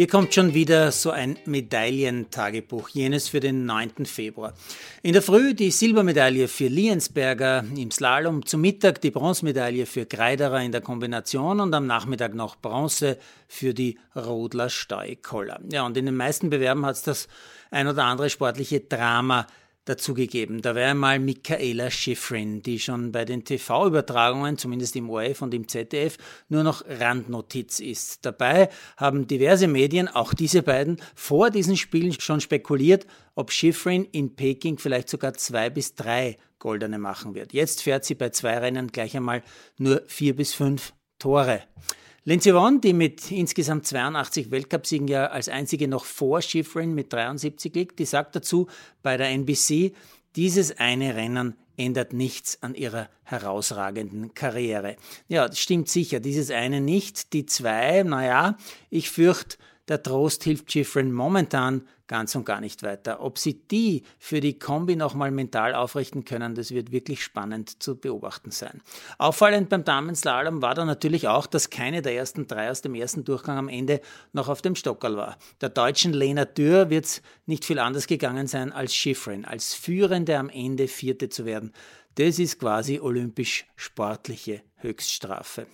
Hier kommt schon wieder so ein Medaillentagebuch, jenes für den 9. Februar. In der Früh die Silbermedaille für Liensberger im Slalom, zum Mittag die Bronzemedaille für Greiderer in der Kombination und am Nachmittag noch Bronze für die Rodler Steukoller. Ja, und in den meisten Bewerben hat es das ein oder andere sportliche Drama dazugegeben. Da wäre einmal Michaela Schifrin, die schon bei den TV-Übertragungen, zumindest im ORF und im ZDF, nur noch Randnotiz ist. Dabei haben diverse Medien, auch diese beiden, vor diesen Spielen schon spekuliert, ob Schifrin in Peking vielleicht sogar zwei bis drei Goldene machen wird. Jetzt fährt sie bei zwei Rennen gleich einmal nur vier bis fünf Tore. Lindsey Vonn, die mit insgesamt 82 Weltcupsiegen ja als einzige noch vor Schifrin mit 73 liegt, die sagt dazu bei der NBC, dieses eine Rennen ändert nichts an ihrer herausragenden Karriere. Ja, das stimmt sicher, dieses eine nicht. Die zwei, naja, ich fürchte, der Trost hilft Schifrin momentan ganz und gar nicht weiter. Ob sie die für die Kombi nochmal mental aufrichten können, das wird wirklich spannend zu beobachten sein. Auffallend beim Damenslalom war da natürlich auch, dass keine der ersten drei aus dem ersten Durchgang am Ende noch auf dem Stockerl war. Der deutschen Lena Dürr wird es nicht viel anders gegangen sein als Schifrin, als Führende am Ende Vierte zu werden. Das ist quasi olympisch-sportliche Höchststrafe.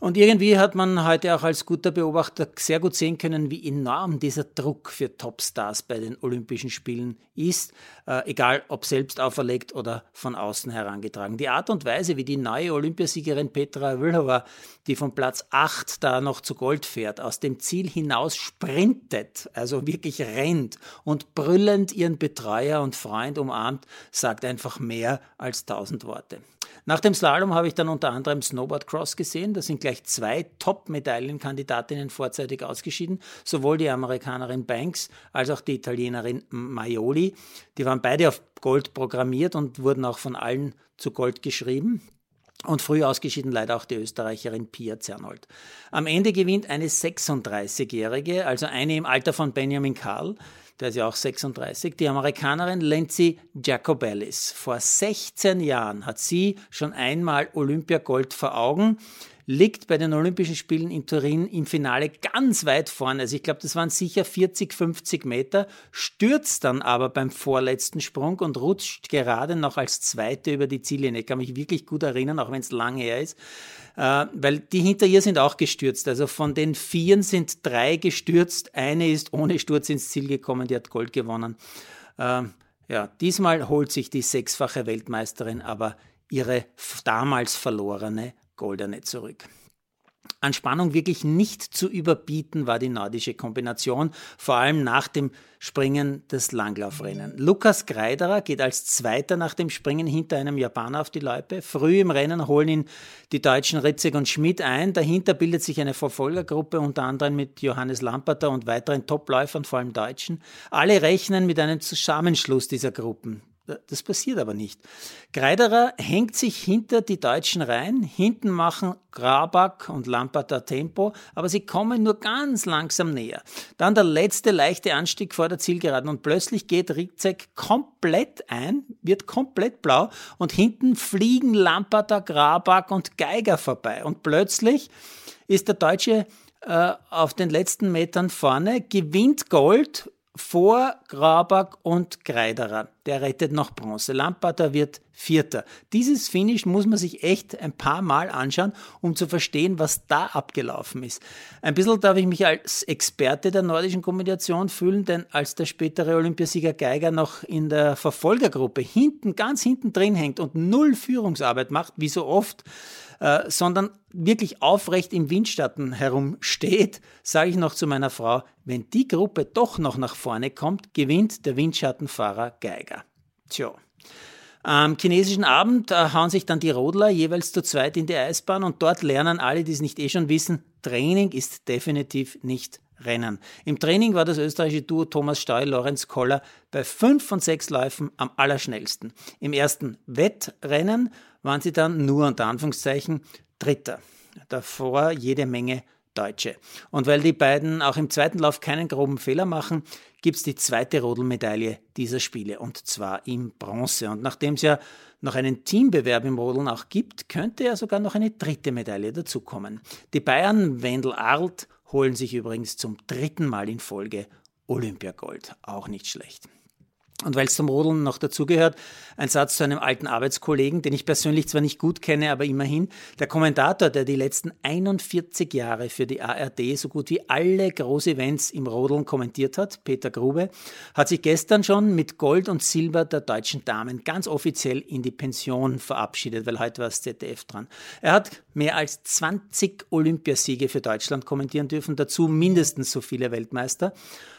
Und irgendwie hat man heute auch als guter Beobachter sehr gut sehen können, wie enorm dieser Druck für Topstars bei den Olympischen Spielen ist, äh, egal ob selbst auferlegt oder von außen herangetragen. Die Art und Weise, wie die neue Olympiasiegerin Petra Vlhova, die von Platz 8 da noch zu Gold fährt, aus dem Ziel hinaus sprintet, also wirklich rennt und brüllend ihren Betreuer und Freund umarmt, sagt einfach mehr als tausend Worte. Nach dem Slalom habe ich dann unter anderem Snowboard Cross gesehen. Da sind gleich zwei Top-Medaillenkandidatinnen vorzeitig ausgeschieden. Sowohl die Amerikanerin Banks als auch die Italienerin Maioli. Die waren beide auf Gold programmiert und wurden auch von allen zu Gold geschrieben. Und früh ausgeschieden leider auch die Österreicherin Pia Zernold. Am Ende gewinnt eine 36-Jährige, also eine im Alter von Benjamin Karl der ist ja auch 36, die Amerikanerin Lindsay Jacobellis. Vor 16 Jahren hat sie schon einmal Olympiagold vor Augen liegt bei den Olympischen Spielen in Turin im Finale ganz weit vorne. Also ich glaube, das waren sicher 40, 50 Meter, stürzt dann aber beim vorletzten Sprung und rutscht gerade noch als Zweite über die Ziellinie. Ich kann mich wirklich gut erinnern, auch wenn es lang her ist äh, weil die hinter ihr sind auch gestürzt. Also von den Vieren sind drei gestürzt, eine ist ohne Sturz ins Ziel gekommen, die hat Gold gewonnen. Äh, ja, diesmal holt sich die sechsfache Weltmeisterin aber ihre damals verlorene Goldene zurück. An Spannung wirklich nicht zu überbieten war die nordische Kombination, vor allem nach dem Springen des Langlaufrennen. Lukas Greiderer geht als Zweiter nach dem Springen hinter einem Japaner auf die Loipe. Früh im Rennen holen ihn die Deutschen Ritzig und Schmidt ein. Dahinter bildet sich eine Verfolgergruppe, unter anderem mit Johannes Lamperter und weiteren Topläufern, vor allem Deutschen. Alle rechnen mit einem Zusammenschluss dieser Gruppen. Das passiert aber nicht. Greiderer hängt sich hinter die Deutschen rein. Hinten machen Grabak und Lamperter Tempo, aber sie kommen nur ganz langsam näher. Dann der letzte leichte Anstieg vor der Zielgeraden und plötzlich geht Ritzek komplett ein, wird komplett blau und hinten fliegen Lamperter, Grabak und Geiger vorbei. Und plötzlich ist der Deutsche äh, auf den letzten Metern vorne, gewinnt Gold vor Grabak und Greiderer. Der rettet noch Bronze. Lamparter wird Vierter. Dieses Finish muss man sich echt ein paar Mal anschauen, um zu verstehen, was da abgelaufen ist. Ein bisschen darf ich mich als Experte der nordischen Kombination fühlen, denn als der spätere Olympiasieger Geiger noch in der Verfolgergruppe hinten, ganz hinten drin hängt und null Führungsarbeit macht, wie so oft, äh, sondern wirklich aufrecht im Windschatten herumsteht, sage ich noch zu meiner Frau, wenn die Gruppe doch noch nach vorne kommt, gewinnt der Windschattenfahrer Geiger. Tja. Am chinesischen Abend äh, hauen sich dann die Rodler jeweils zu zweit in die Eisbahn und dort lernen alle, die es nicht eh schon wissen, Training ist definitiv nicht Rennen. Im Training war das österreichische Duo Thomas Steuer, Lorenz Koller bei fünf von sechs Läufen am allerschnellsten. Im ersten Wettrennen waren sie dann nur unter Anführungszeichen Dritter. Davor jede Menge Deutsche. Und weil die beiden auch im zweiten Lauf keinen groben Fehler machen, gibt es die zweite Rodelmedaille dieser Spiele und zwar im Bronze. Und nachdem es ja noch einen Teambewerb im Rodeln auch gibt, könnte ja sogar noch eine dritte Medaille dazukommen. Die Bayern Wendel Arlt holen sich übrigens zum dritten Mal in Folge Olympiagold. Auch nicht schlecht. Und weil es zum Rodeln noch dazugehört, ein Satz zu einem alten Arbeitskollegen, den ich persönlich zwar nicht gut kenne, aber immerhin. Der Kommentator, der die letzten 41 Jahre für die ARD so gut wie alle Großevents im Rodeln kommentiert hat, Peter Grube, hat sich gestern schon mit Gold und Silber der deutschen Damen ganz offiziell in die Pension verabschiedet, weil heute war das ZDF dran. Er hat mehr als 20 Olympiasiege für Deutschland kommentieren dürfen, dazu mindestens so viele Weltmeister.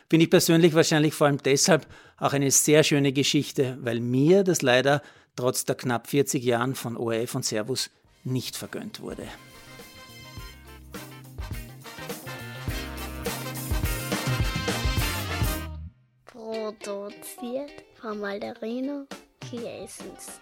Finde ich persönlich wahrscheinlich vor allem deshalb auch eine sehr schöne Geschichte, weil mir das leider trotz der knapp 40 Jahren von ORF und Servus nicht vergönnt wurde. Produziert von Malderino Kiesens.